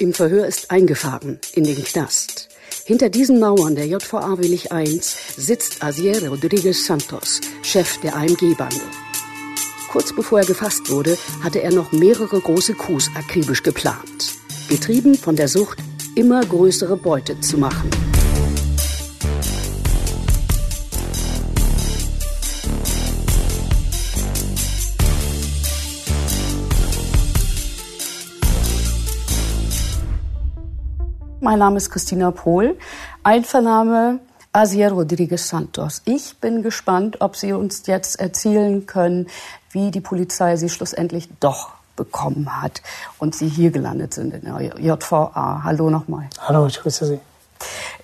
Im Verhör ist eingefahren in den Knast. Hinter diesen Mauern der JVA Willig I sitzt Asier Rodriguez Santos, Chef der AMG-Bande. Kurz bevor er gefasst wurde, hatte er noch mehrere große Coups akribisch geplant. Getrieben von der Sucht, immer größere Beute zu machen. Mein Name ist Christina Pohl. Einvernahme Asier Rodriguez Santos. Ich bin gespannt, ob Sie uns jetzt erzählen können, wie die Polizei Sie schlussendlich doch bekommen hat und Sie hier gelandet sind in der JVA. Hallo nochmal. Hallo, ich grüße Sie.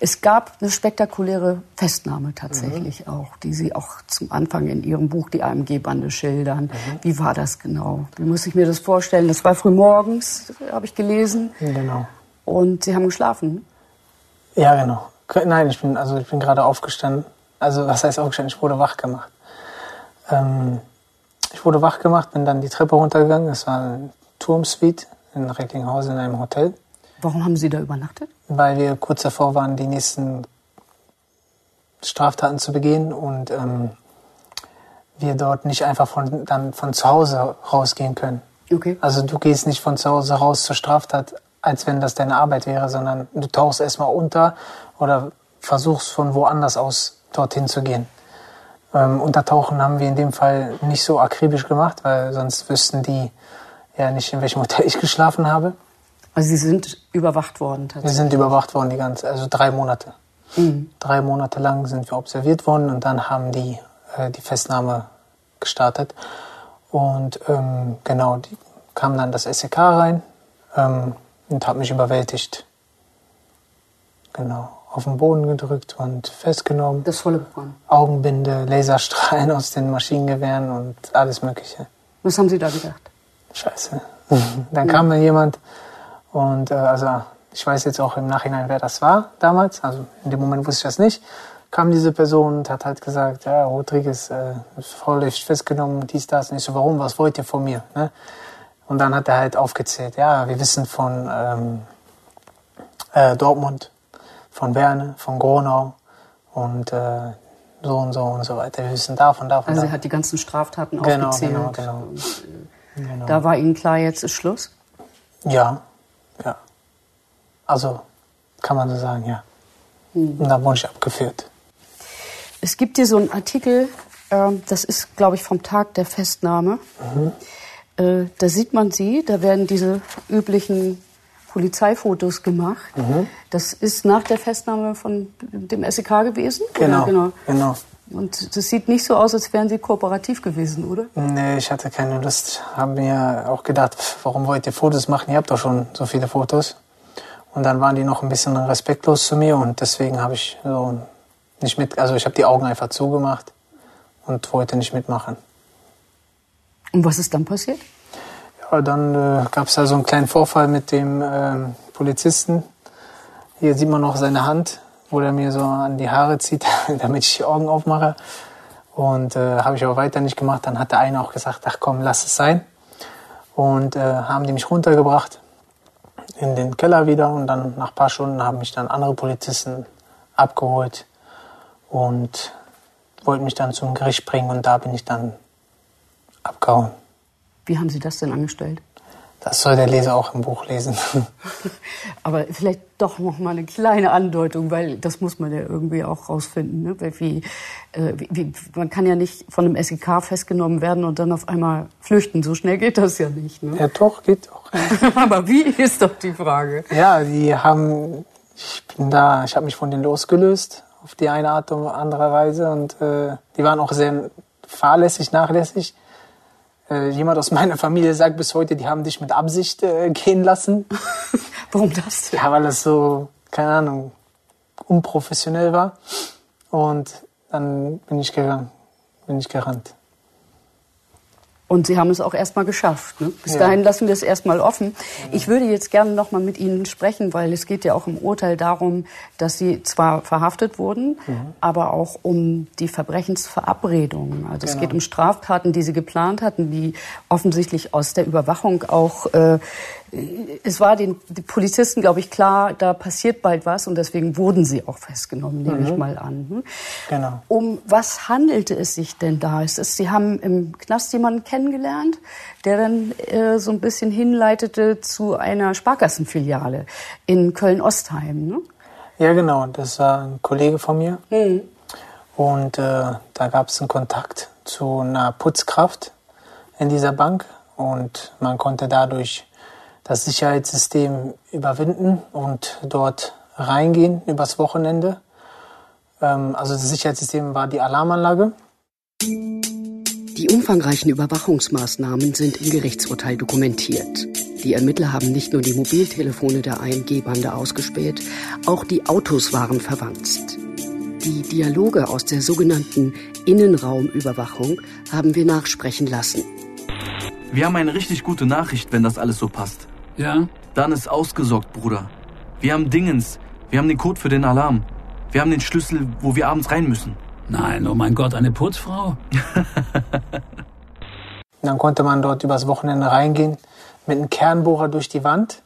Es gab eine spektakuläre Festnahme tatsächlich mhm. auch, die Sie auch zum Anfang in Ihrem Buch die AMG-Bande schildern. Mhm. Wie war das genau? Wie muss ich mir das vorstellen? Das war früh morgens, habe ich gelesen. Genau. Und Sie haben geschlafen? Ja, genau. Nein, ich bin, also ich bin gerade aufgestanden. Also was heißt aufgestanden? Ich wurde wach gemacht. Ähm, ich wurde wach gemacht, bin dann die Treppe runtergegangen. Das war ein Turmsuite in Recklinghausen in einem Hotel. Warum haben Sie da übernachtet? Weil wir kurz davor waren, die nächsten Straftaten zu begehen und ähm, wir dort nicht einfach von, dann von zu Hause rausgehen können. Okay. Also du gehst nicht von zu Hause raus zur Straftat als wenn das deine Arbeit wäre, sondern du tauchst erstmal unter oder versuchst von woanders aus dorthin zu gehen. Ähm, Untertauchen haben wir in dem Fall nicht so akribisch gemacht, weil sonst wüssten die ja nicht, in welchem Hotel ich geschlafen habe. Also Sie sind überwacht worden tatsächlich? Wir sind überwacht worden, die ganze, also drei Monate. Mhm. Drei Monate lang sind wir observiert worden und dann haben die äh, die Festnahme gestartet. Und ähm, genau, die kam dann das SEK rein. Ähm, und hat mich überwältigt. Genau, auf den Boden gedrückt und festgenommen. Das volle Programm. Augenbinde, Laserstrahlen aus den Maschinengewehren und alles Mögliche. Was haben Sie da gedacht? Scheiße. Dann kam mir jemand und äh, also ich weiß jetzt auch im Nachhinein, wer das war damals. Also in dem Moment wusste ich das nicht. Kam diese Person und hat halt gesagt, ja, Rodriguez äh, ist voll festgenommen, dies, das. Und ich so, warum, was wollt ihr von mir? Ne? Und dann hat er halt aufgezählt, ja, wir wissen von ähm, äh, Dortmund, von Berne, von Gronau und äh, so und so und so weiter. Wir wissen davon, davon. Also er hat die ganzen Straftaten genau, aufgezählt. Genau, genau. Und, äh, genau. Da war Ihnen klar, jetzt ist Schluss? Ja, ja. Also kann man so sagen, ja. Hm. Und dann wurde ich abgeführt. Es gibt hier so einen Artikel, äh, das ist, glaube ich, vom Tag der Festnahme. Mhm. Äh, da sieht man sie, da werden diese üblichen Polizeifotos gemacht. Mhm. Das ist nach der Festnahme von dem SEK gewesen? Genau, genau. genau. Und das sieht nicht so aus, als wären Sie kooperativ gewesen, oder? Nee, ich hatte keine Lust. Haben mir auch gedacht, warum wollt ihr Fotos machen? Ihr habt doch schon so viele Fotos. Und dann waren die noch ein bisschen respektlos zu mir und deswegen habe ich so nicht mit, also ich habe die Augen einfach zugemacht und wollte nicht mitmachen. Und was ist dann passiert? Ja, dann äh, gab es da so einen kleinen Vorfall mit dem äh, Polizisten. Hier sieht man noch seine Hand, wo er mir so an die Haare zieht, damit ich die Augen aufmache. Und äh, habe ich aber weiter nicht gemacht. Dann hat der eine auch gesagt, ach komm, lass es sein. Und äh, haben die mich runtergebracht in den Keller wieder. Und dann nach ein paar Stunden haben mich dann andere Polizisten abgeholt und wollten mich dann zum Gericht bringen. Und da bin ich dann abgehauen. Wie haben Sie das denn angestellt? Das soll der Leser auch im Buch lesen. Aber vielleicht doch noch mal eine kleine Andeutung, weil das muss man ja irgendwie auch rausfinden. Ne? Wie, äh, wie, man kann ja nicht von einem SEK festgenommen werden und dann auf einmal flüchten. So schnell geht das ja nicht. Ne? Ja, doch, geht doch. Aber wie ist doch die Frage? Ja, die haben, ich bin da, ich habe mich von denen losgelöst auf die eine Art oder andere Weise und äh, die waren auch sehr fahrlässig, nachlässig. Äh, jemand aus meiner Familie sagt bis heute, die haben dich mit Absicht äh, gehen lassen. Warum das denn? Ja, weil das so, keine Ahnung, unprofessionell war. Und dann bin ich gegangen, bin ich gerannt. Und Sie haben es auch erstmal geschafft. Ne? Bis ja. dahin lassen wir es erstmal offen. Ich würde jetzt gerne noch mal mit Ihnen sprechen, weil es geht ja auch im Urteil darum, dass Sie zwar verhaftet wurden, mhm. aber auch um die Verbrechensverabredungen. Also genau. es geht um Straftaten, die Sie geplant hatten, die offensichtlich aus der Überwachung auch äh, es war den, Polizisten, glaube ich, klar, da passiert bald was und deswegen wurden sie auch festgenommen, nehme mhm. ich mal an. Hm? Genau. Um was handelte es sich denn da? Ist es, sie haben im Knast jemanden kennengelernt, der dann äh, so ein bisschen hinleitete zu einer Sparkassenfiliale in Köln-Ostheim. Ne? Ja, genau. Das war ein Kollege von mir. Mhm. Und äh, da gab es einen Kontakt zu einer Putzkraft in dieser Bank und man konnte dadurch das Sicherheitssystem überwinden und dort reingehen übers Wochenende. Ähm, also das Sicherheitssystem war die Alarmanlage. Die umfangreichen Überwachungsmaßnahmen sind im Gerichtsurteil dokumentiert. Die Ermittler haben nicht nur die Mobiltelefone der AMG-Bande ausgespäht, auch die Autos waren verwandt. Die Dialoge aus der sogenannten Innenraumüberwachung haben wir nachsprechen lassen. Wir haben eine richtig gute Nachricht, wenn das alles so passt. Ja? Dann ist ausgesorgt, Bruder. Wir haben Dingens. Wir haben den Code für den Alarm. Wir haben den Schlüssel, wo wir abends rein müssen. Nein, oh mein Gott, eine Putzfrau? Dann konnte man dort übers Wochenende reingehen mit einem Kernbohrer durch die Wand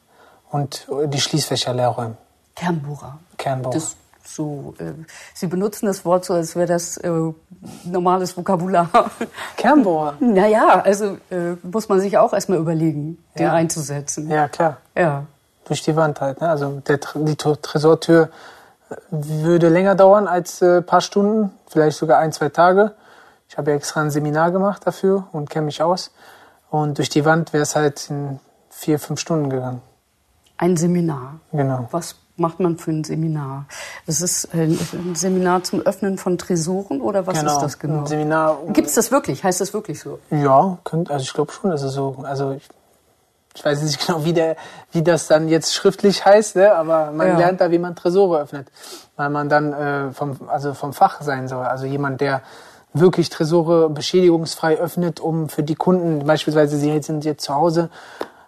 und die Schließfächer leer räumen. Kernbohrer? Kernbohrer. Das so, äh, Sie benutzen das Wort so, als wäre das äh, normales Vokabular. Kernbohrer. Naja, also äh, muss man sich auch erstmal überlegen, den ja. einzusetzen. Ja, klar. Ja. Durch die Wand halt. Ne? Also der, die Tresortür äh, würde länger dauern als ein äh, paar Stunden, vielleicht sogar ein, zwei Tage. Ich habe ja extra ein Seminar gemacht dafür und kenne mich aus. Und durch die Wand wäre es halt in vier, fünf Stunden gegangen. Ein Seminar? Genau. Was macht man für ein Seminar? Das ist ein Seminar zum Öffnen von Tresoren oder was genau, ist das genau? Ein Seminar. Gibt es das wirklich? Heißt das wirklich so? Ja, könnt, also ich glaube schon, dass es so. Also ich, ich weiß nicht genau, wie, der, wie das dann jetzt schriftlich heißt, ne? aber man ja. lernt da, wie man Tresore öffnet, weil man dann äh, vom, also vom Fach sein soll. Also jemand, der wirklich Tresore beschädigungsfrei öffnet, um für die Kunden, beispielsweise sie sind jetzt zu Hause,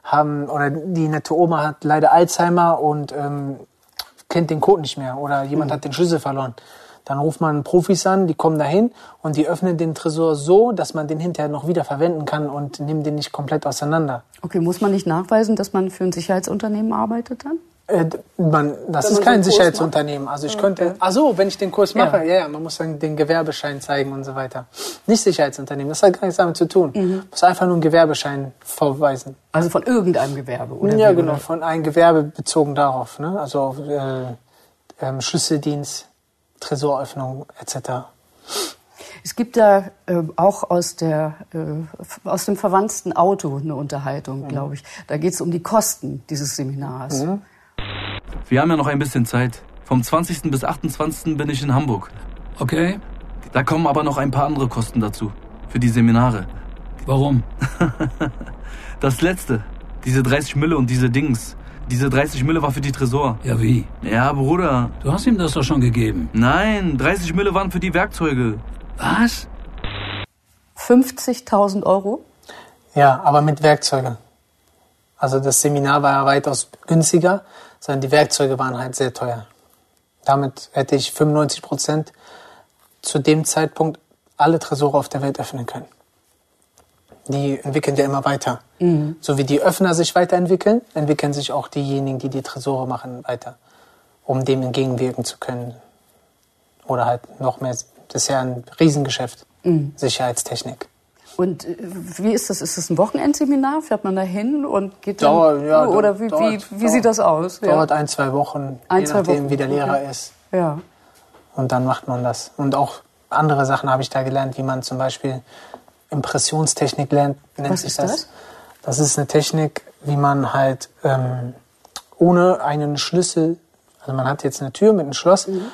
haben oder die nette Oma hat leider Alzheimer und ähm, kennt den Code nicht mehr oder jemand mhm. hat den Schlüssel verloren. Dann ruft man Profis an, die kommen dahin und die öffnen den Tresor so, dass man den hinterher noch wieder verwenden kann und nehmen den nicht komplett auseinander. Okay, muss man nicht nachweisen, dass man für ein Sicherheitsunternehmen arbeitet dann? Äh, man, das ist kein so Sicherheitsunternehmen. Also ich könnte, ach so, wenn ich den Kurs mache, ja, ja, ja man muss dann den Gewerbeschein zeigen und so weiter. Nicht Sicherheitsunternehmen, das hat gar nichts damit zu tun. Mhm. muss einfach nur einen Gewerbeschein vorweisen. Also von irgendeinem Gewerbe, oder? Ja, genau, von einem Gewerbe bezogen darauf, ne? Also auf äh, ähm, Schlüsseldienst, Tresoröffnung etc. Es gibt da äh, auch aus, der, äh, aus dem verwandten Auto eine Unterhaltung, mhm. glaube ich. Da geht es um die Kosten dieses Seminars. Mhm. Wir haben ja noch ein bisschen Zeit. Vom 20. bis 28. bin ich in Hamburg. Okay. Da kommen aber noch ein paar andere Kosten dazu. Für die Seminare. Warum? das letzte. Diese 30 Mille und diese Dings. Diese 30 Mille war für die Tresor. Ja, wie? Ja, Bruder. Du hast ihm das doch schon gegeben. Nein, 30 Mille waren für die Werkzeuge. Was? 50.000 Euro? Ja, aber mit Werkzeugen. Also das Seminar war ja weitaus günstiger sondern die Werkzeuge waren halt sehr teuer. Damit hätte ich 95 Prozent zu dem Zeitpunkt alle Tresore auf der Welt öffnen können. Die entwickeln ja immer weiter. Mhm. So wie die Öffner sich weiterentwickeln, entwickeln sich auch diejenigen, die die Tresore machen, weiter, um dem entgegenwirken zu können. Oder halt noch mehr. Das ist ja ein Riesengeschäft, mhm. Sicherheitstechnik. Und äh, wie ist das? Ist das ein Wochenendseminar? Fährt man da hin und geht dann? Dauer, ja, oder wie, dauert, wie, wie dauert, sieht das aus? Dauert ja. ein, zwei Wochen, ein, je zwei nachdem, Wochen. wie der Lehrer okay. ist. Ja. Und dann macht man das. Und auch andere Sachen habe ich da gelernt, wie man zum Beispiel Impressionstechnik lernt, nennt Was sich das. das. Das ist eine Technik, wie man halt ähm, ohne einen Schlüssel, also man hat jetzt eine Tür mit einem Schloss, mhm.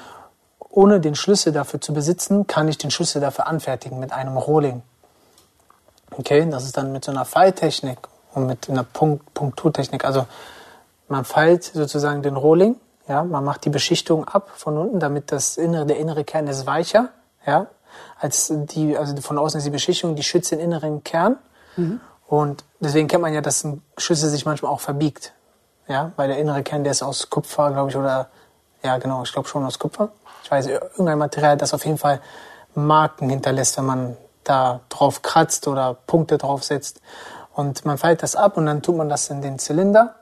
ohne den Schlüssel dafür zu besitzen, kann ich den Schlüssel dafür anfertigen mit einem Rohling. Okay, das ist dann mit so einer Falltechnik und mit einer Punkt Punkturtechnik. Also man feilt sozusagen den Rohling, ja, man macht die Beschichtung ab von unten, damit das innere, der innere Kern ist weicher, ja, als die, also von außen ist die Beschichtung, die schützt den inneren Kern. Mhm. Und deswegen kennt man ja, dass ein Schlüssel sich manchmal auch verbiegt, ja, weil der innere Kern, der ist aus Kupfer, glaube ich, oder, ja, genau, ich glaube schon aus Kupfer. Ich weiß, irgendein Material, das auf jeden Fall Marken hinterlässt, wenn man da drauf kratzt oder Punkte drauf setzt. Und man feilt das ab und dann tut man das in den Zylinder.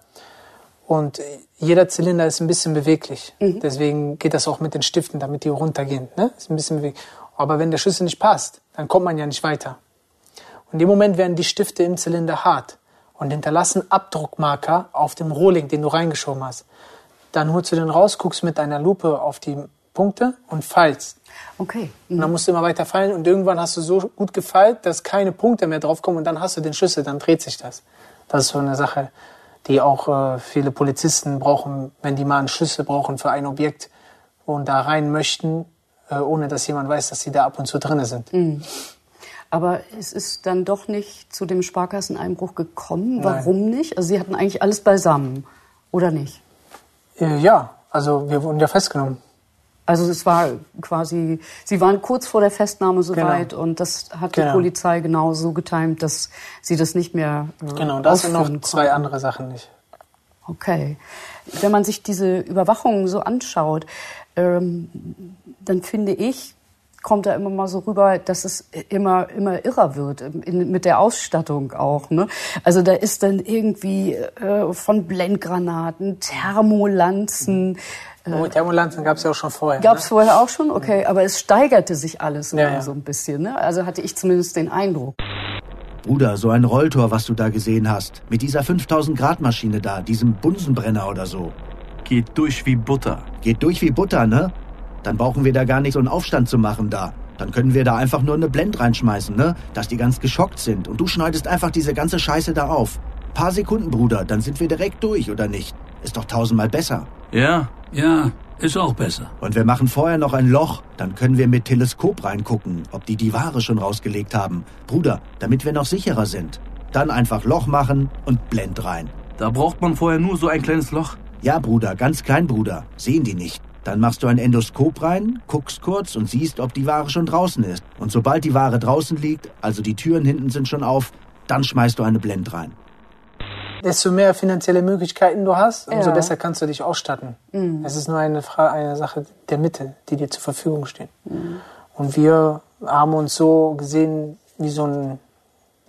Und jeder Zylinder ist ein bisschen beweglich. Deswegen geht das auch mit den Stiften, damit die runtergehen. Ne? Ist ein bisschen beweglich. Aber wenn der Schlüssel nicht passt, dann kommt man ja nicht weiter. Und in dem Moment werden die Stifte im Zylinder hart und hinterlassen Abdruckmarker auf dem Rohling, den du reingeschoben hast. Dann holst du den raus, guckst mit einer Lupe auf die Punkte und feilst. Okay. Und dann musst du immer weiter feilen und irgendwann hast du so gut gefeilt, dass keine Punkte mehr draufkommen und dann hast du den Schlüssel, dann dreht sich das. Das ist so eine Sache, die auch äh, viele Polizisten brauchen, wenn die mal einen Schlüssel brauchen für ein Objekt und da rein möchten, ohne dass jemand weiß, dass sie da ab und zu drinne sind. Aber es ist dann doch nicht zu dem Sparkasseneinbruch gekommen. Warum nicht? Also Sie hatten eigentlich alles beisammen, oder nicht? Äh, ja, also wir wurden ja festgenommen. Also es war quasi, Sie waren kurz vor der Festnahme soweit Genau. und das hat die Genau. Polizei genau so getimt, dass Sie das nicht mehr äh, Genau, das sind noch zwei konnten. andere Sachen nicht. Okay. Wenn man sich diese Überwachung so anschaut, ähm, dann finde ich, kommt da immer mal so rüber, dass es immer, immer irrer wird in, mit der Ausstattung auch. Ne? Also da ist dann irgendwie äh, von Blendgranaten, Thermolanzen. Oh, Thermolanzen gab es ja auch schon vorher. Gab es ne? vorher auch schon? Okay, aber es steigerte sich alles Ja, immer ja. so ein bisschen. Ne? Also hatte ich zumindest den Eindruck. Bruder, so ein Rolltor, was du da gesehen hast. Mit dieser 5000 Grad Maschine da, diesem Bunsenbrenner oder so. Geht durch wie Butter. Geht durch wie Butter, ne? Dann brauchen wir da gar nicht so einen Aufstand zu machen da. Dann können wir da einfach nur eine Blend reinschmeißen, ne? Dass die ganz geschockt sind. Und du schneidest einfach diese ganze Scheiße da auf. Paar Sekunden, Bruder, dann sind wir direkt durch, oder nicht? Ist doch tausendmal besser. Ja, Ja, ist auch besser. Und wir machen vorher noch ein Loch, dann können wir mit Teleskop reingucken, ob die die Ware schon rausgelegt haben. Bruder, damit wir noch sicherer sind. Dann einfach Loch machen und Blend rein. da braucht man vorher nur so ein kleines Loch. Ja, Bruder, ganz klein, Bruder. Sehen die nicht. Dann machst du ein Endoskop rein, guckst kurz und siehst, ob die Ware schon draußen ist. Und sobald die Ware draußen liegt, also die Türen hinten sind schon auf, dann schmeißt du eine Blend rein. Desto mehr finanzielle Möglichkeiten du hast, umso Ja. besser kannst du dich ausstatten. Es ist nur eine, Frage, eine Sache der Mittel, die dir zur Verfügung stehen. Und wir haben uns so gesehen wie so, ein,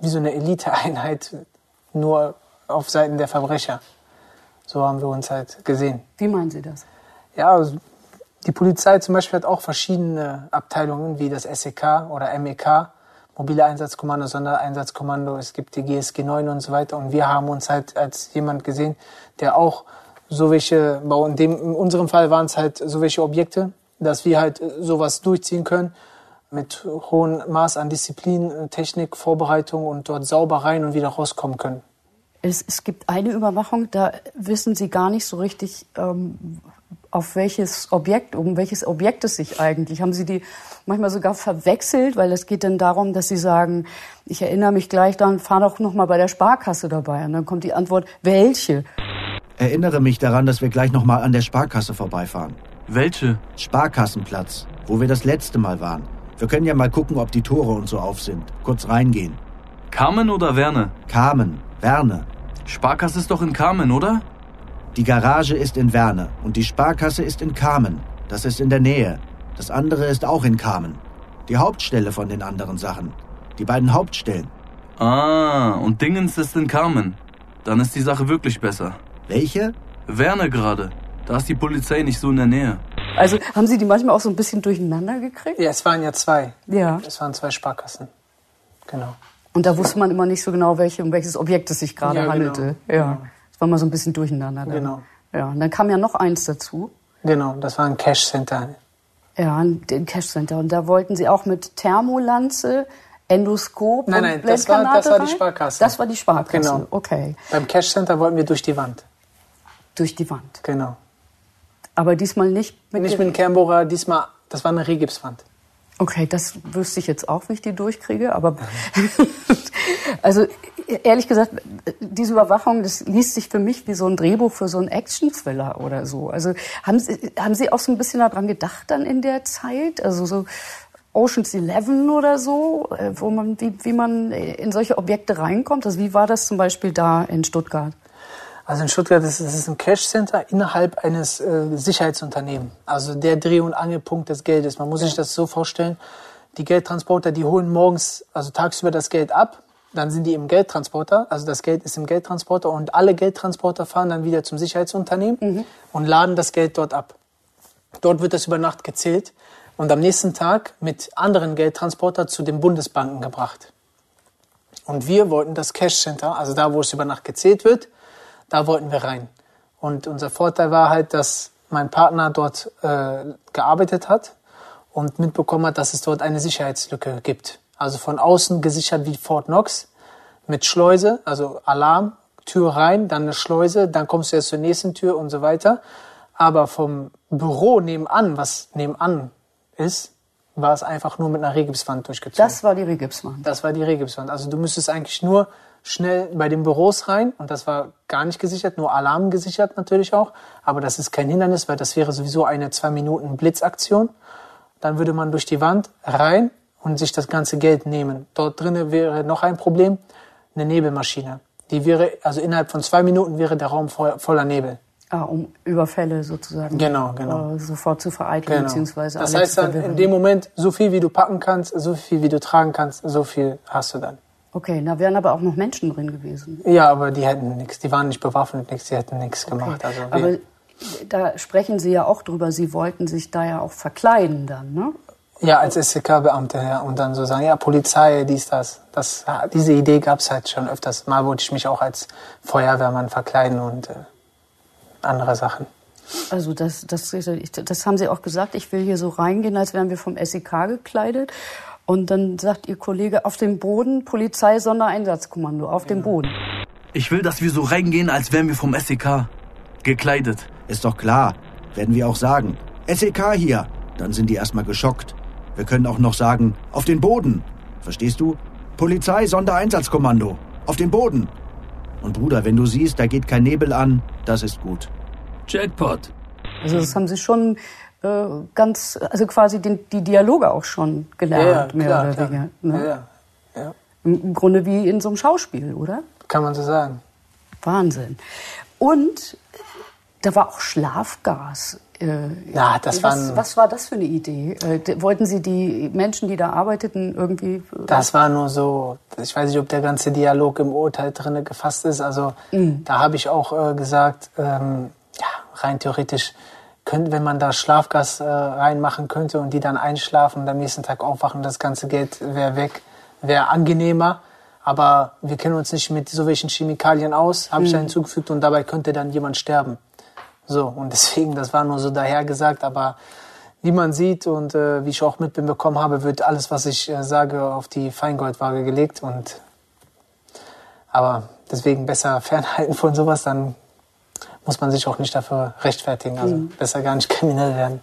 wie so eine Eliteeinheit, nur auf Seiten der Verbrecher. So haben wir uns halt gesehen. Wie meinen Sie das? Ja, also die Polizei zum Beispiel hat auch verschiedene Abteilungen, wie das SEK oder MEK, Mobile Einsatzkommando, Sondereinsatzkommando, es gibt die GSG 9 und so weiter. Und wir haben uns halt als jemand gesehen, der auch so welche, in, dem, in unserem Fall waren es halt so welche Objekte, dass wir halt äh, sowas durchziehen können mit hohem Maß an Disziplin, äh, Technik, Vorbereitung und dort sauber rein und wieder rauskommen können. Es, es gibt eine Überwachung, da wissen Sie gar nicht so richtig, ähm, auf welches Objekt, um welches Objekt es sich eigentlich. Haben Sie die manchmal sogar verwechselt, weil es geht dann darum, dass Sie sagen, ich erinnere mich gleich, dann fahr doch noch mal bei der Sparkasse dabei. Und dann kommt die Antwort, welche? Erinnere mich daran, dass wir gleich nochmal an der Sparkasse vorbeifahren. Welche? Sparkassenplatz, wo wir das letzte Mal waren. Wir können ja mal gucken, ob die Tore und so auf sind. Kurz reingehen. Carmen oder Werne? Carmen, Werne. Sparkasse ist doch in Carmen, oder? Die Garage ist in Werne und die Sparkasse ist in Carmen. Das ist in der Nähe. Das andere ist auch in Carmen. Die Hauptstelle von den anderen Sachen. Die beiden Hauptstellen. Ah, und Dingens ist in Carmen. Dann ist die Sache wirklich besser. Welche? Werne gerade. Da ist die Polizei nicht so in der Nähe. Also haben Sie die manchmal auch so ein bisschen durcheinander gekriegt? Ja, es waren ja zwei. Ja. Es waren zwei Sparkassen. Genau. Und da wusste man immer nicht so genau, welche, um welches Objekt es sich gerade Ja, genau. handelte. Ja. Es war mal so ein bisschen durcheinander. Dann. Genau. Ja. Und dann kam ja noch eins dazu. Genau, das war ein Cash Center. Ja, den Cash Center. Und da wollten sie auch mit Thermolanze, Endoskop Nein, und nein, das war- das war die? Sparkasse. Das war die Sparkasse. Genau. Okay. Beim Cash Center wollten wir durch die Wand. Durch die Wand. Genau. Aber diesmal nicht mit Nicht mit dem Kernbohrer, diesmal, das war eine Regipswand. Okay, das wüsste ich jetzt auch, wie ich die durchkriege, aber also ehrlich gesagt, diese Überwachung, das liest sich für mich wie so ein Drehbuch für so einen Action-Thriller oder so. Also haben Sie, haben Sie auch so ein bisschen daran gedacht dann in der Zeit? Also so Ocean's Eleven oder so, äh, wo man, wie, wie man in solche Objekte reinkommt? Also wie war das zum Beispiel da in Stuttgart? Also in Stuttgart ist es ein Cash Center innerhalb eines äh, Sicherheitsunternehmens. Also der Dreh- und Angelpunkt des Geldes. Man muss sich das so vorstellen. Die Geldtransporter, die holen morgens, also tagsüber das Geld ab dann sind die im Geldtransporter, also das Geld ist im Geldtransporter und alle Geldtransporter fahren dann wieder zum Sicherheitsunternehmen und laden das Geld dort ab. Dort wird das über Nacht gezählt und am nächsten Tag mit anderen Geldtransporter zu den Bundesbanken gebracht. Und wir wollten das Cash Center, also da, wo es über Nacht gezählt wird, da wollten wir rein. Und unser Vorteil war halt, dass mein Partner dort äh, gearbeitet hat und mitbekommen hat, dass es dort eine Sicherheitslücke gibt. Also von außen gesichert wie Fort Knox mit Schleuse, also Alarm, Tür rein, dann eine Schleuse, dann kommst du erst zur nächsten Tür und so weiter. Aber vom Büro nebenan, was nebenan ist, war es einfach nur mit einer Regipswand durchgezogen. Das war die Regipswand. Das war die Regipswand. Also du müsstest eigentlich nur schnell bei den Büros rein und das war gar nicht gesichert, nur Alarm gesichert natürlich auch. Aber das ist kein Hindernis, weil das wäre sowieso eine zwei Minuten Blitzaktion. Dann würde man durch die Wand rein und sich das ganze Geld nehmen. Dort drinnen wäre noch ein Problem, eine Nebelmaschine. Die wäre, also innerhalb von zwei Minuten wäre der Raum voll, voller Nebel. Ah, um Überfälle sozusagen Genau, genau. äh, sofort zu vereiteln, Genau. beziehungsweise Das heißt dann in dem Moment, so viel wie du packen kannst, so viel wie du tragen kannst, so viel hast du dann. Okay, da wären aber auch noch Menschen drin gewesen. Ja, aber die hätten nichts, die waren nicht bewaffnet, nichts, die hätten nichts gemacht. Also aber da sprechen Sie ja auch drüber, Sie wollten sich da ja auch verkleiden dann, ne? ja, als SEK-Beamter, ja, und dann so sagen, ja, Polizei, dies, das. das diese Idee gab es halt schon öfters. Mal wollte ich mich auch als Feuerwehrmann verkleiden und äh, andere Sachen. Also das, das, das haben Sie auch gesagt, ich will hier so reingehen, als wären wir vom SEK gekleidet. Und dann sagt Ihr Kollege, auf dem Boden, Polizei, Sondereinsatzkommando, auf dem Boden. Ich will, dass wir so reingehen, als wären wir vom SEK. Gekleidet. Ist doch klar. Werden wir auch sagen. SEK hier. Dann sind die erstmal geschockt. Wir können auch noch sagen, auf den Boden. Verstehst du? Polizei, Sondereinsatzkommando. Auf den Boden. Und Bruder, wenn du siehst, da geht kein Nebel an, das ist gut. Jackpot. Also das haben Sie schon äh, ganz, also quasi den, die Dialoge auch schon gelernt, mehr oder weniger. Ne? Ja, ja, ja, Im Grunde wie in so einem Schauspiel, oder? kann man so sagen. Wahnsinn. Und da war auch Schlafgas. Äh, Ja, das was, waren- was war das für eine Idee? Äh, wollten Sie die Menschen, die da arbeiteten, irgendwie... äh, Das war nur so, ich weiß nicht, ob der ganze Dialog im Urteil drinne gefasst ist. Also da habe ich auch äh, gesagt, ähm, ja, rein theoretisch, könnte, wenn man da Schlafgas äh, reinmachen könnte und die dann einschlafen und am nächsten Tag aufwachen, das ganze Geld wäre weg, wäre angenehmer. Aber wir kennen uns nicht mit so welchen Chemikalien aus, habe ich da hinzugefügt und dabei könnte dann jemand sterben. So, und deswegen, das war nur so dahergesagt, aber wie man sieht und äh, wie ich auch mitbekommen habe, wird alles, was ich äh, sage, auf die Feingoldwaage gelegt. Und aber deswegen besser fernhalten von sowas, dann muss man sich auch nicht dafür rechtfertigen. Also besser gar nicht kriminell werden.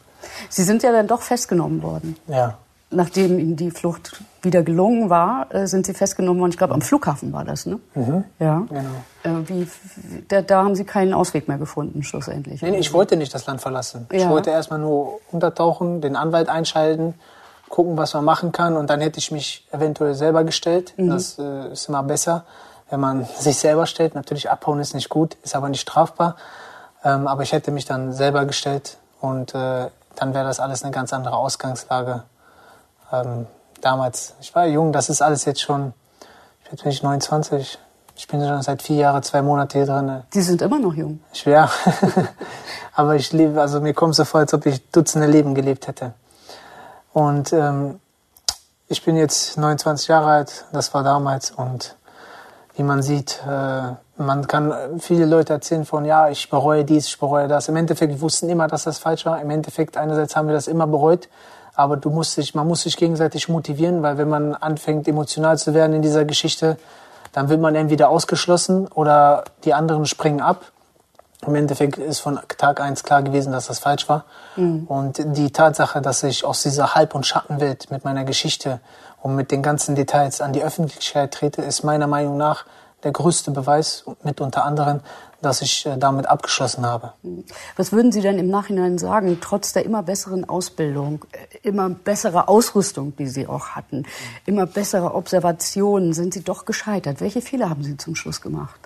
Sie sind ja dann doch festgenommen worden. Ja. Nachdem Ihnen die Flucht wieder gelungen war, äh, sind Sie festgenommen worden. Ich glaube, am Flughafen war das, ne? Ja. Genau. Äh, wie, da, da haben Sie keinen Ausweg mehr gefunden, schlussendlich. Nee, nee, ich wollte nicht das Land verlassen. Ich Ja. wollte erstmal nur untertauchen, den Anwalt einschalten, gucken, was man machen kann. Und dann hätte ich mich eventuell selber gestellt. Das äh, ist immer besser, wenn man sich selber stellt. Natürlich abhauen ist nicht gut, ist aber nicht strafbar. Ähm, aber ich hätte mich dann selber gestellt und äh, dann wäre das alles eine ganz andere Ausgangslage. Ähm, damals, ich war jung, das ist alles jetzt schon, jetzt bin ich 29. Ich bin schon seit vier Jahren, zwei Monate hier drin. Sie sind immer noch jung. Schwer. Aber ich lebe, also mir kommt es so vor, als ob ich Dutzende Leben gelebt hätte. Und ähm, ich bin jetzt 29 Jahre alt, das war damals. Und wie man sieht, äh, man kann viele Leute erzählen von, ja, ich bereue dies, ich bereue das. Im Endeffekt, wussten immer, dass das falsch war. Im Endeffekt, einerseits haben wir das immer bereut. Aber du musst dich, man muss sich gegenseitig motivieren, weil wenn man anfängt, emotional zu werden in dieser Geschichte, dann wird man entweder ausgeschlossen oder die anderen springen ab. Im Endeffekt ist von Tag eins klar gewesen, dass das falsch war. Und die Tatsache, dass ich aus dieser Halb- und Schattenwelt mit meiner Geschichte und mit den ganzen Details an die Öffentlichkeit trete, ist meiner Meinung nach der größte Beweis, mit unter anderem, dass ich äh, damit abgeschlossen habe. Was würden Sie denn im Nachhinein sagen, trotz der immer besseren Ausbildung, äh, immer bessere Ausrüstung, die Sie auch hatten, immer bessere Observationen, sind Sie doch gescheitert? Welche Fehler haben Sie zum Schluss gemacht?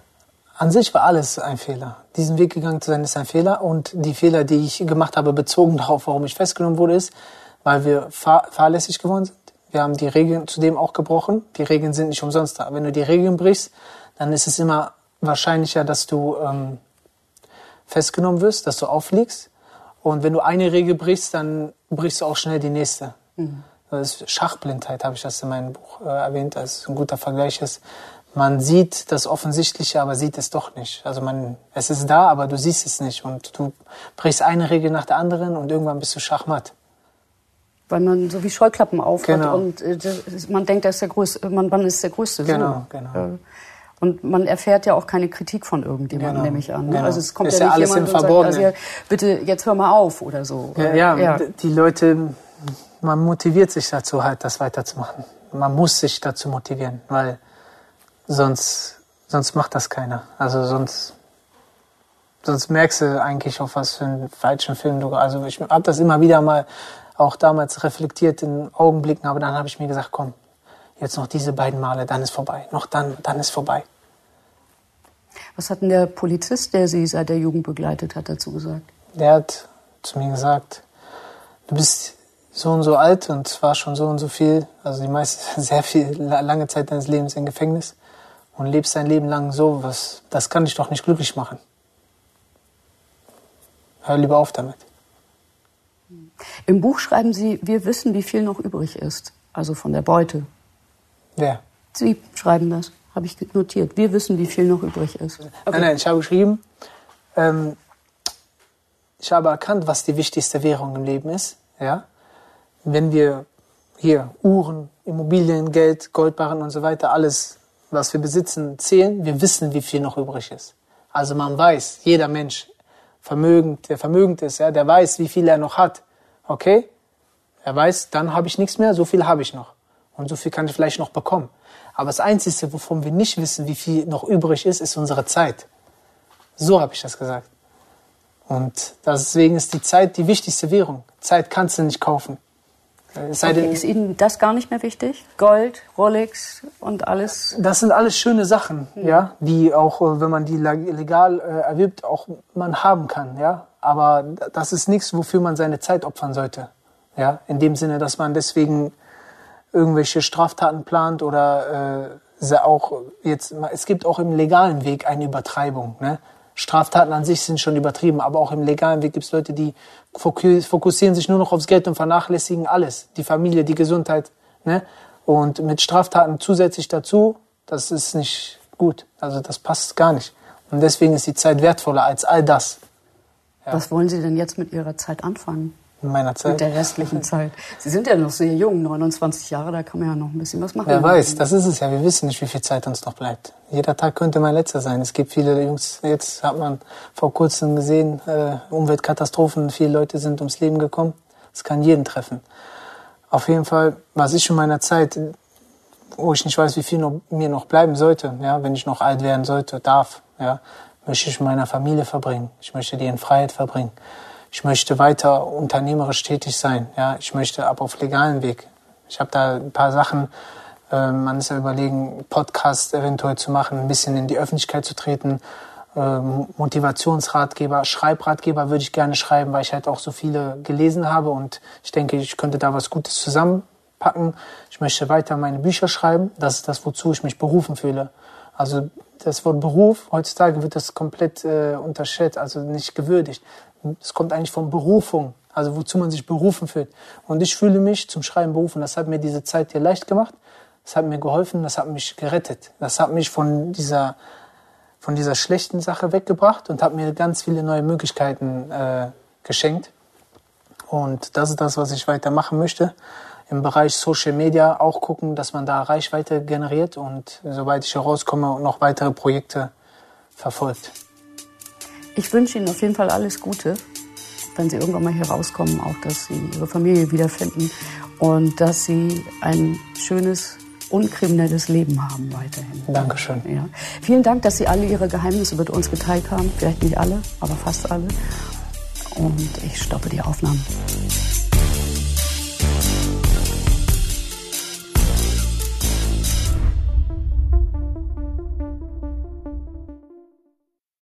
An sich war alles ein Fehler. Diesen Weg gegangen zu sein, ist ein Fehler. Und die Fehler, die ich gemacht habe, bezogen darauf, warum ich festgenommen wurde, ist, weil wir fahr fahrlässig geworden sind. Wir haben die Regeln zudem auch gebrochen. Die Regeln sind nicht umsonst da. Wenn du die Regeln brichst, dann ist es immer wahrscheinlicher, dass du ähm, festgenommen wirst, dass du auffliegst. Und wenn du eine Regel brichst, dann brichst du auch schnell die nächste. Mhm. Das ist Schachblindheit, habe ich das in meinem Buch äh, erwähnt, als ein guter Vergleich ist. Man sieht das Offensichtliche, aber sieht es doch nicht. Also man, es ist da, aber du siehst es nicht. Und du brichst eine Regel nach der anderen und irgendwann bist du Schachmatt. Weil man so wie Scheuklappen aufhat Genau. und äh, das, man denkt, das ist der größte, man, man ist der Größte. Genau, so. genau. Äh, Und man erfährt ja auch keine Kritik von irgendjemandem, Genau, nehme ich an. genau. Also es kommt Ist ja ja nicht alles jemand im und sagt, also, bitte jetzt hör mal auf oder so. Ja, ja, d- die Leute, man motiviert sich dazu halt, das weiterzumachen. Man muss sich dazu motivieren, weil sonst, sonst macht das keiner. Also sonst, sonst merkst du eigentlich, auf was für einen falschen Film du, also ich habe das immer wieder mal auch damals reflektiert in Augenblicken, aber dann habe ich mir gesagt, komm, jetzt noch diese beiden Male, dann ist vorbei. Noch dann, dann ist vorbei. Was hat denn der Polizist, der Sie seit der Jugend begleitet hat, dazu gesagt? Der hat zu mir gesagt, du bist so und so alt und war schon so und so viel, also die meiste, sehr viel, la- lange Zeit deines Lebens im Gefängnis und lebst dein Leben lang so, was, das kann dich doch nicht glücklich machen. Hör lieber auf damit. Im Buch schreiben Sie, wir wissen, wie viel noch übrig ist. Also von der Beute. Wer? Sie schreiben das, habe ich notiert. Wir wissen, wie viel noch übrig ist. Nein, nein, ich habe geschrieben, ähm, ich habe erkannt, was die wichtigste Währung im Leben ist. Ja? Wenn wir hier Uhren, Immobilien, Geld, Goldbarren und so weiter, alles, was wir besitzen, zählen, wir wissen, wie viel noch übrig ist. Also man weiß, jeder Mensch, vermögend, der vermögend ist, ja, der weiß, wie viel er noch hat. Okay? Er weiß, dann habe ich nichts mehr, so viel habe ich noch. Und so viel kann ich vielleicht noch bekommen. Aber das Einzige, wovon wir nicht wissen, wie viel noch übrig ist, ist unsere Zeit. So habe ich das gesagt. Und deswegen ist die Zeit die wichtigste Währung. Zeit kannst du nicht kaufen. Sei Okay, denn, ist Ihnen das gar nicht mehr wichtig? Gold, Rolex und alles? das sind alles schöne Sachen, ja, die auch, äh, wenn man die legal äh, erwirbt, auch man haben kann, ja. Aber das ist nichts, wofür man seine Zeit opfern sollte, ja. In dem Sinne, dass man deswegen irgendwelche Straftaten plant oder äh, auch jetzt, es gibt auch im legalen Weg eine Übertreibung, ne. Straftaten an sich sind schon übertrieben, aber auch im legalen Weg gibt es Leute, die foku- fokussieren sich nur noch aufs Geld und vernachlässigen alles. Die Familie, die Gesundheit. Ne? Und mit Straftaten zusätzlich dazu, das ist nicht gut. Also das passt gar nicht. Und deswegen ist die Zeit wertvoller als all das Was wollen Sie denn jetzt mit Ihrer Zeit anfangen? In meiner Mit Zeit. der restlichen Zeit. Sie sind ja noch sehr jung, 29 Jahre, da kann man ja noch ein bisschen was machen. Wer weiß, das ist es ja. Wir wissen nicht, wie viel Zeit uns noch bleibt. Jeder Tag könnte mein letzter sein. Es gibt viele Jungs, jetzt hat man vor kurzem gesehen, äh, Umweltkatastrophen, viele Leute sind ums Leben gekommen. Es kann jeden treffen. Auf jeden Fall, was ich in meiner Zeit, wo ich nicht weiß, wie viel noch, mir noch bleiben sollte, ja, wenn ich noch alt werden sollte, darf, ja, möchte ich mit meiner Familie verbringen. Ich möchte die in Freiheit verbringen. Ich möchte weiter unternehmerisch tätig sein. Ja, ich möchte ab auf legalen Weg. Ich habe da ein paar Sachen. Äh, man ist ja überlegen, Podcast eventuell zu machen, ein bisschen in die Öffentlichkeit zu treten. Äh, Motivationsratgeber, Schreibratgeber würde ich gerne schreiben, weil ich halt auch so viele gelesen habe und ich denke, ich könnte da was Gutes zusammenpacken. Ich möchte weiter meine Bücher schreiben. Das ist das, wozu ich mich berufen fühle. Also das Wort Beruf, heutzutage wird das komplett äh, unterschätzt, also nicht gewürdigt. Es kommt eigentlich von Berufung, also wozu man sich berufen fühlt. Und ich fühle mich zum Schreiben berufen. Das hat mir diese Zeit hier leicht gemacht. Das hat mir geholfen, das hat mich gerettet. Das hat mich von dieser, von dieser schlechten Sache weggebracht und hat mir ganz viele neue Möglichkeiten äh, geschenkt. Und das ist das, was ich weitermachen möchte. Im Bereich Social Media auch gucken, dass man da Reichweite generiert und sobald ich herauskomme, noch weitere Projekte verfolgt. Ich wünsche Ihnen auf jeden Fall alles Gute, wenn Sie irgendwann mal hier rauskommen, auch dass Sie Ihre Familie wiederfinden und dass Sie ein schönes, unkriminelles Leben haben weiterhin. Dankeschön. Ja. Vielen Dank, dass Sie alle Ihre Geheimnisse mit uns geteilt haben. Vielleicht nicht alle, aber fast alle. Und ich stoppe die Aufnahmen.